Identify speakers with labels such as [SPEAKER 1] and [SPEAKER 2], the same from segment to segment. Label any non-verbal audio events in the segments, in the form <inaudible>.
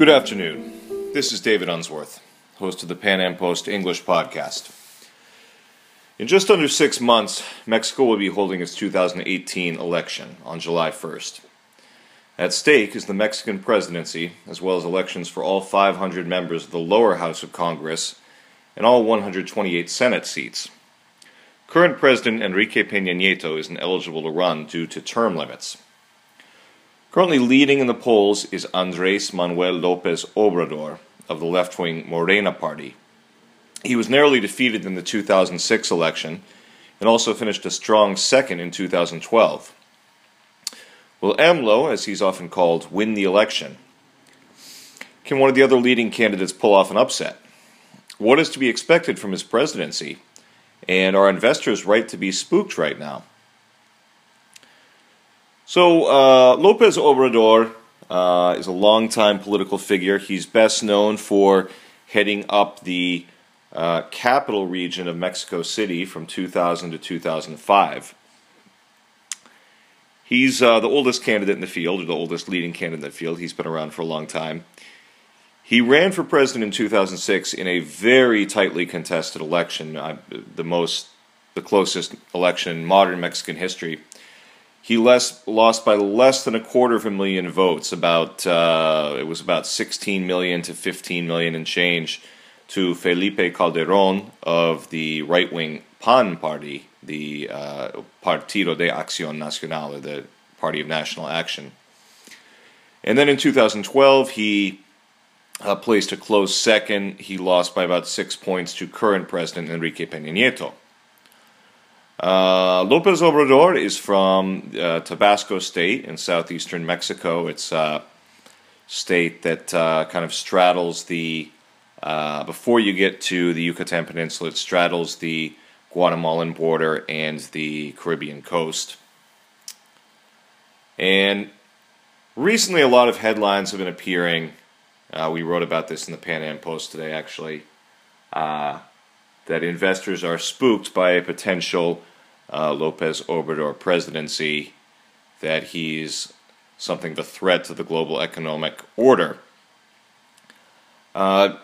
[SPEAKER 1] Good afternoon. This is David Unsworth, host of the Pan Am Post English podcast. In just under six months, Mexico will be holding its 2018 election on July 1st. At stake is the Mexican presidency, as well as elections for all 500 members of the lower house of Congress and all 128 Senate seats. Current President Enrique Peña Nieto isn't eligible to run due to term limits. Currently leading in the polls is Andres Manuel Lopez Obrador of the left wing Morena party. He was narrowly defeated in the 2006 election and also finished a strong second in 2012. Will AMLO, as he's often called, win the election? Can one of the other leading candidates pull off an upset? What is to be expected from his presidency? And are investors right to be spooked right now? So, uh, Lopez Obrador uh, is a longtime political figure. He's best known for heading up the uh, capital region of Mexico City from 2000 to 2005. He's uh, the oldest candidate in the field, or the oldest leading candidate in the field. He's been around for a long time. He ran for president in 2006 in a very tightly contested election, uh, the most, the closest election in modern Mexican history he less, lost by less than a quarter of a million votes. About uh, it was about 16 million to 15 million and change to Felipe Calderon of the right-wing PAN party, the uh, Partido de Acción Nacional, or the Party of National Action. And then in 2012, he uh, placed a close second. He lost by about six points to current President Enrique Peña Nieto. Uh, Lopez Obrador is from uh, Tabasco State in southeastern Mexico. It's a state that uh, kind of straddles the, uh, before you get to the Yucatan Peninsula, it straddles the Guatemalan border and the Caribbean coast. And recently, a lot of headlines have been appearing. Uh, we wrote about this in the Pan Am Post today, actually. Uh, that investors are spooked by a potential uh, Lopez Obrador presidency that he's something of a threat to the global economic order. Uh,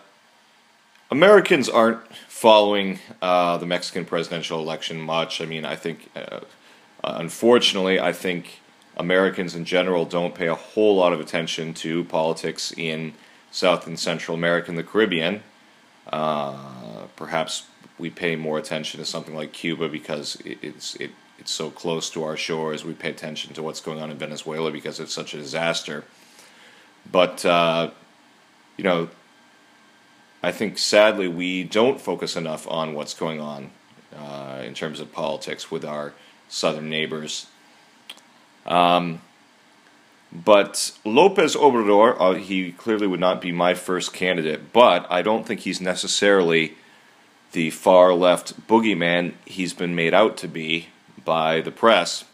[SPEAKER 1] Americans aren't following uh, the Mexican presidential election much. I mean, I think, uh, unfortunately, I think Americans in general don't pay a whole lot of attention to politics in South and Central America and the Caribbean. Uh, perhaps we pay more attention to something like Cuba because it's it, it's so close to our shores. We pay attention to what's going on in Venezuela because it's such a disaster. But uh, you know, I think sadly we don't focus enough on what's going on uh, in terms of politics with our southern neighbors. Um, but Lopez Obrador, uh, he clearly would not be my first candidate, but I don't think he's necessarily the far left boogeyman he's been made out to be by the press.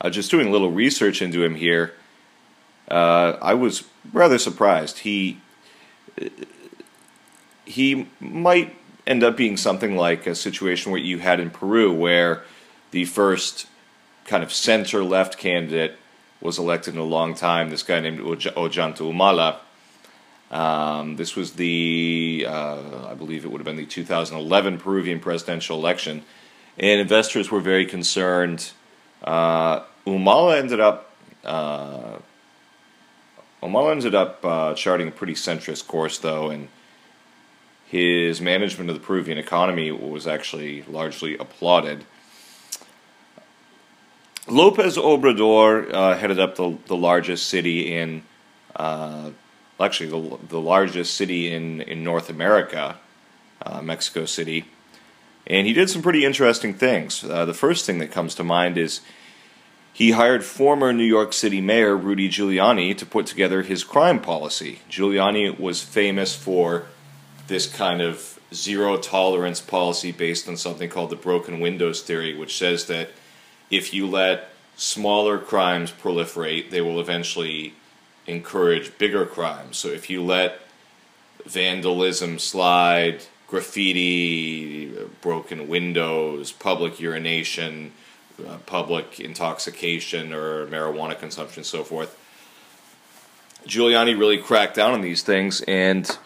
[SPEAKER 1] Uh, just doing a little research into him here, uh, I was rather surprised. He he might end up being something like a situation where you had in Peru, where the first kind of center left candidate was elected in a long time. This guy named Ollanta Humala. um, this was the, uh, I believe it would have been the 2011 Peruvian presidential election, and investors were very concerned. Uh, Humala ended up, uh, Humala ended up uh, charting a pretty centrist course, though, and his management of the Peruvian economy was actually largely applauded. Lopez Obrador uh, headed up the, the largest city in uh, actually the, the largest city in, in North America, uh, Mexico City. And he did some pretty interesting things. Uh, the first thing that comes to mind is he hired former New York City Mayor Rudy Giuliani to put together his crime policy. Giuliani was famous for this kind of zero tolerance policy based on something called the broken windows theory, which says that if you let smaller crimes proliferate, they will eventually encourage bigger crimes. So if you let vandalism slide, graffiti, broken windows, public urination, uh, public intoxication or marijuana consumption, so forth, Giuliani really cracked down on these things, and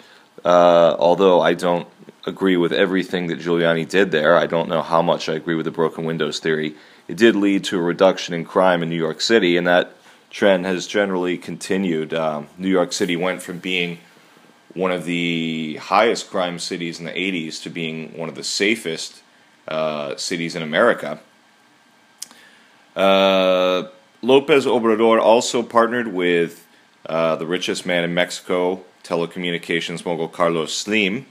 [SPEAKER 1] uh, although I don't agree with everything that Giuliani did there, I don't know how much I agree with the broken windows theory. It did lead to a reduction in crime in New York City, and that trend has generally continued. Um, New York City went from being one of the highest crime cities in the 80s to being one of the safest uh, cities in America. Uh, Lopez Obrador also partnered with uh, the richest man in Mexico, telecommunications mogul Carlos Slim,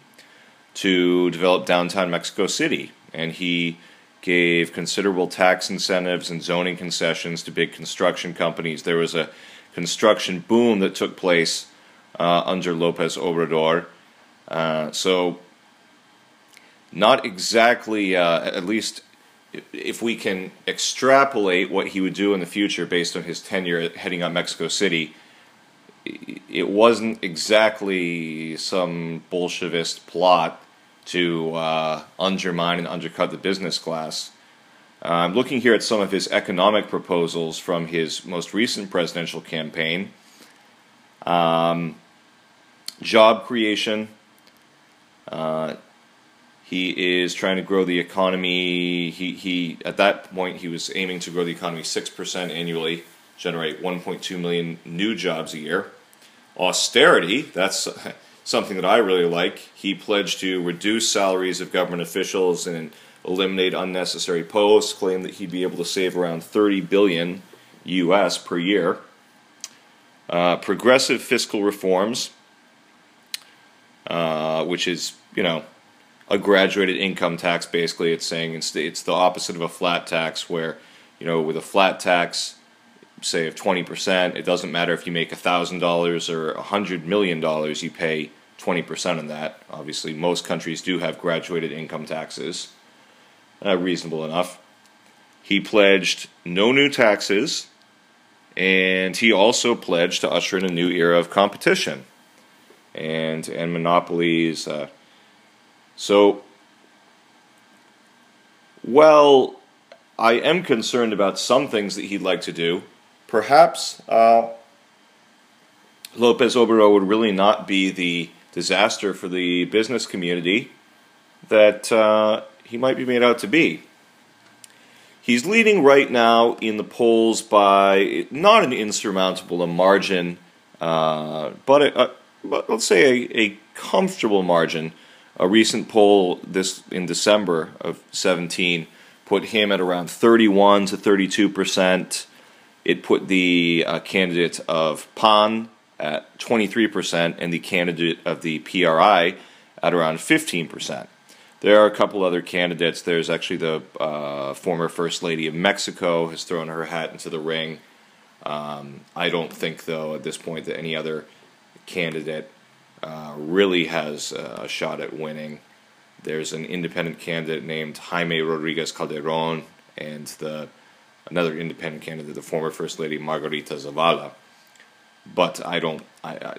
[SPEAKER 1] to develop downtown Mexico City. And he gave considerable tax incentives and zoning concessions to big construction companies. There was a construction boom that took place uh, under Lopez Obrador. Uh, so, not exactly, uh, at least if we can extrapolate what he would do in the future based on his tenure heading up Mexico City, it wasn't exactly some Bolshevist plot to uh, undermine and undercut the business class. Uh, I'm looking here at some of his economic proposals from his most recent presidential campaign. Um, job creation. Uh, he is trying to grow the economy. He, he at that point he was aiming to grow the economy six percent annually, generate 1.2 million new jobs a year. Austerity. That's <laughs> something that I really like. He pledged to reduce salaries of government officials and eliminate unnecessary posts. Claimed that he'd be able to save around 30 billion U.S. per year. Uh, progressive fiscal reforms, uh, which is you know a graduated income tax. Basically, it's saying it's the, it's the opposite of a flat tax, where you know with a flat tax say of 20%, it doesn't matter if you make $1,000 or $100 million, you pay 20% of that. Obviously, most countries do have graduated income taxes, uh, reasonable enough. He pledged no new taxes, and he also pledged to usher in a new era of competition and and monopolies. Uh, so, well, I am concerned about some things that he'd like to do perhaps uh, Lopez Obrador would really not be the disaster for the business community that uh, he might be made out to be. He's leading right now in the polls by not an insurmountable margin, uh, but, a, a, but let's say a, a comfortable margin. A recent poll this in December of 17 put him at around 31 to 32 percent. It put the uh, candidate of PAN at 23% and the candidate of the PRI at around 15%. There are a couple other candidates. There's actually the uh, former First Lady of Mexico has thrown her hat into the ring. Um, I don't think, though, at this point that any other candidate uh, really has a shot at winning. There's an independent candidate named Jaime Rodriguez Calderon, and the another independent candidate, the former First Lady Margarita Zavala. But I don't, I, I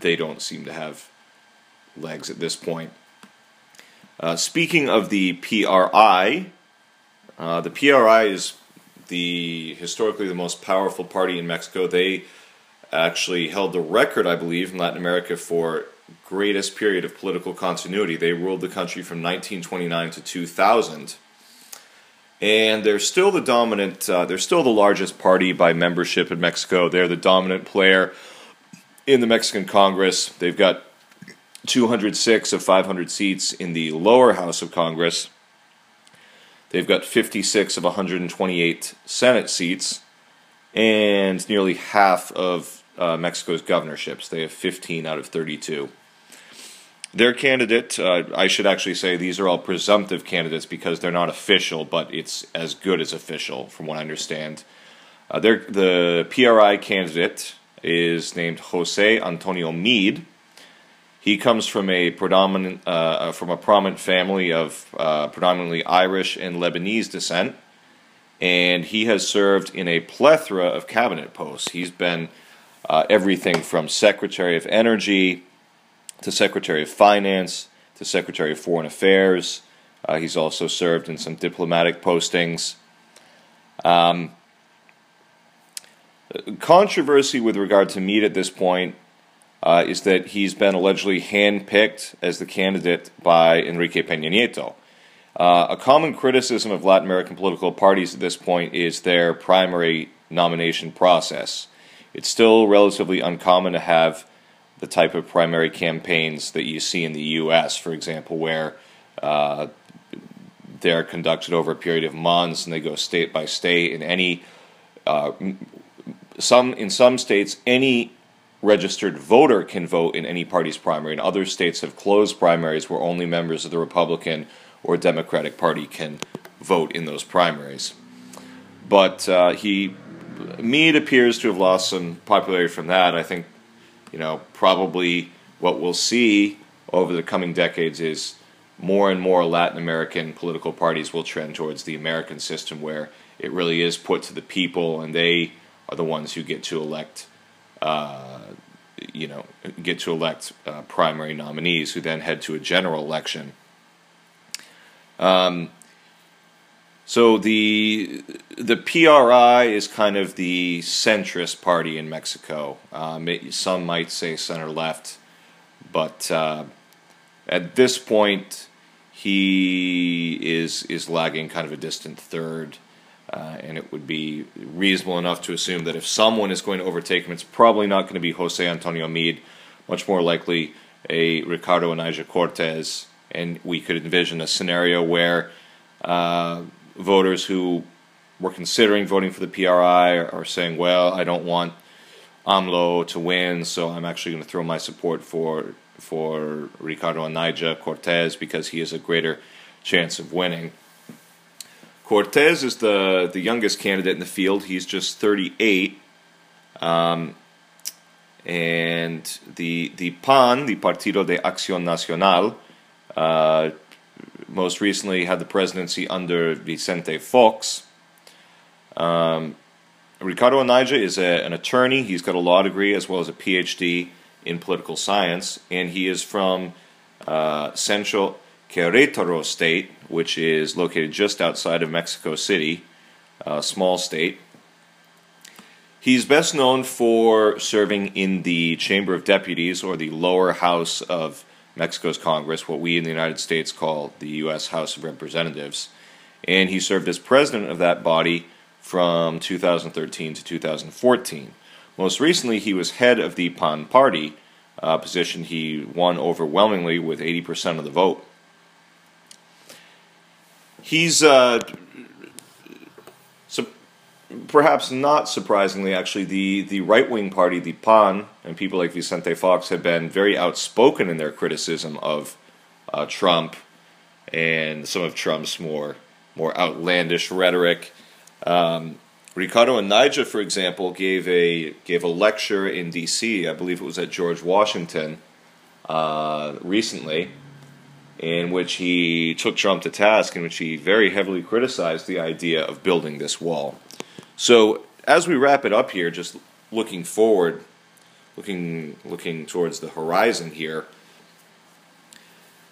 [SPEAKER 1] they don't seem to have legs at this point. Uh, speaking of the PRI, uh, the PRI is the historically the most powerful party in Mexico. They actually held the record, I believe, in Latin America for greatest period of political continuity. They ruled the country from 1929 to 2000 and they're still the dominant. Uh, they're still the largest party by membership in Mexico. They're the dominant player in the Mexican Congress. They've got 206 of 500 seats in the lower house of Congress. They've got 56 of 128 Senate seats, and nearly half of uh, Mexico's governorships. They have 15 out of 32. Their candidate, uh, I should actually say these are all presumptive candidates because they're not official, but it's as good as official, from what I understand. Uh, the PRI candidate is named Jose Antonio Meade. He comes from a predominant uh, uh from a prominent family of uh, predominantly Irish and Lebanese descent, and he has served in a plethora of cabinet posts. He's been uh, everything from Secretary of Energy to Secretary of Finance, to Secretary of Foreign Affairs. Uh, he's also served in some diplomatic postings. Um, controversy with regard to Meade at this point uh, is that he's been allegedly handpicked as the candidate by Enrique Peña Nieto. Uh, a common criticism of Latin American political parties at this point is their primary nomination process. It's still relatively uncommon to have the type of primary campaigns that you see in the U.S., for example, where uh, they're conducted over a period of months and they go state by state. In any uh, some in some states, any registered voter can vote in any party's primary. In other states have closed primaries where only members of the Republican or Democratic Party can vote in those primaries. But uh, he, Meade appears to have lost some popularity from that. I think, you know, probably what we'll see over the coming decades is more and more Latin American political parties will trend towards the American system where it really is put to the people and they are the ones who get to elect, uh, you know, get to elect uh, primary nominees who then head to a general election. Um, so the the PRI is kind of the centrist party in Mexico. Um, it, some might say center left, but uh, at this point, he is is lagging kind of a distant third. Uh, and it would be reasonable enough to assume that if someone is going to overtake him, it's probably not going to be Jose Antonio Meade, much more likely a Ricardo Anaya Cortez. And we could envision a scenario where uh, voters who were considering voting for the PRI are saying, well, I don't want AMLO to win, so I'm actually going to throw my support for for Ricardo Anaya Cortez because he has a greater chance of winning. Cortez is the, the youngest candidate in the field. He's just 38. Um, and the, the PAN, the Partido de Acción Nacional, uh, most recently had the presidency under Vicente Fox. Um, Ricardo Anaya is a, an attorney. He's got a law degree as well as a PhD in political science, and he is from uh, Central Querétaro state, which is located just outside of Mexico City, a small state. He's best known for serving in the Chamber of Deputies, or the lower house of Mexico's Congress, what we in the United States call the U.S. House of Representatives. And he served as president of that body from 2013 to 2014. Most recently, he was head of the PAN party, a position he won overwhelmingly with 80% of the vote. He's uh, so perhaps not surprisingly, actually, the, the right wing party, the PAN, and people like Vicente Fox have been very outspoken in their criticism of uh, Trump and some of Trump's more more outlandish rhetoric. Um, Ricardo Anaya, for example, gave a gave a lecture in D.C. I believe it was at George Washington uh, recently in which he took Trump to task, in which he very heavily criticized the idea of building this wall. So, as we wrap it up here, just looking forward, looking looking towards the horizon here,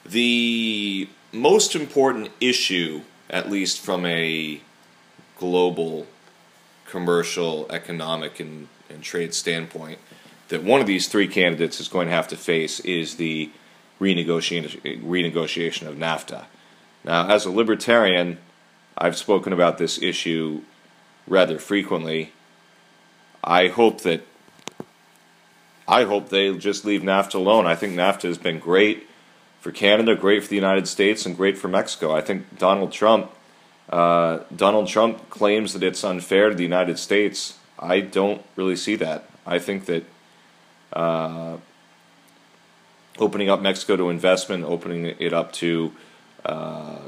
[SPEAKER 1] the most important issue, at least from a global commercial, economic, and, and trade standpoint, that one of these three candidates is going to have to face is the renegotiation, renegotiation of NAFTA. Now, as a libertarian, I've spoken about this issue rather frequently. I hope that I hope they just leave NAFTA alone. I think NAFTA has been great for Canada, great for the United States, and great for Mexico. I think Donald Trump uh, Donald Trump claims that it's unfair to the United States. I don't really see that. I think that uh, opening up Mexico to investment, opening it up to uh,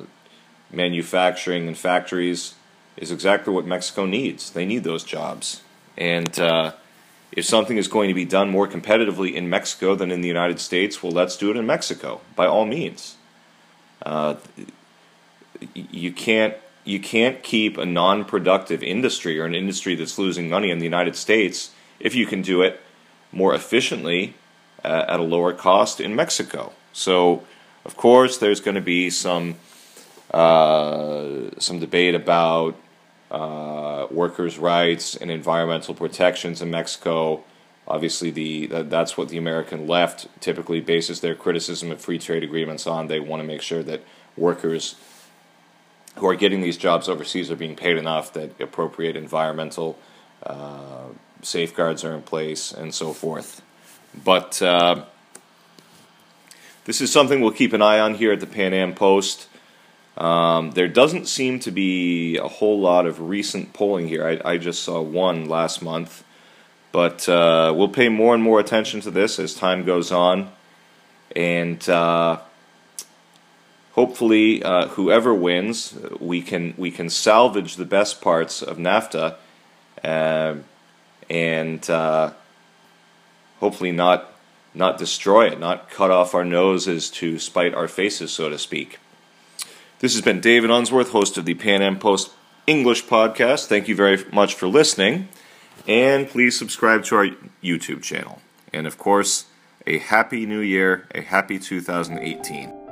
[SPEAKER 1] manufacturing and factories is exactly what Mexico needs. They need those jobs. And uh, if something is going to be done more competitively in Mexico than in the United States, well, let's do it in Mexico by all means. Uh, you can't you can't keep a non-productive industry or an industry that's losing money in the United States if you can do it more efficiently uh, at a lower cost in Mexico. So, of course, there's going to be some uh, some debate about uh, workers' rights and environmental protections in Mexico. Obviously, the that's what the American left typically bases their criticism of free trade agreements on. They want to make sure that workers who are getting these jobs overseas are being paid enough, that appropriate environmental uh, safeguards are in place, and so forth. But uh, this is something we'll keep an eye on here at the Pan Am Post. Um, there doesn't seem to be a whole lot of recent polling here. I, I just saw one last month. But uh, we'll pay more and more attention to this as time goes on. And uh, hopefully, uh, whoever wins, we can, we can salvage the best parts of NAFTA uh, and uh, hopefully not, not destroy it, not cut off our noses to spite our faces, so to speak. This has been David Unsworth, host of the Pan Am Post English podcast. Thank you very much for listening. And please subscribe to our YouTube channel. And of course, a happy new year, a happy 2018.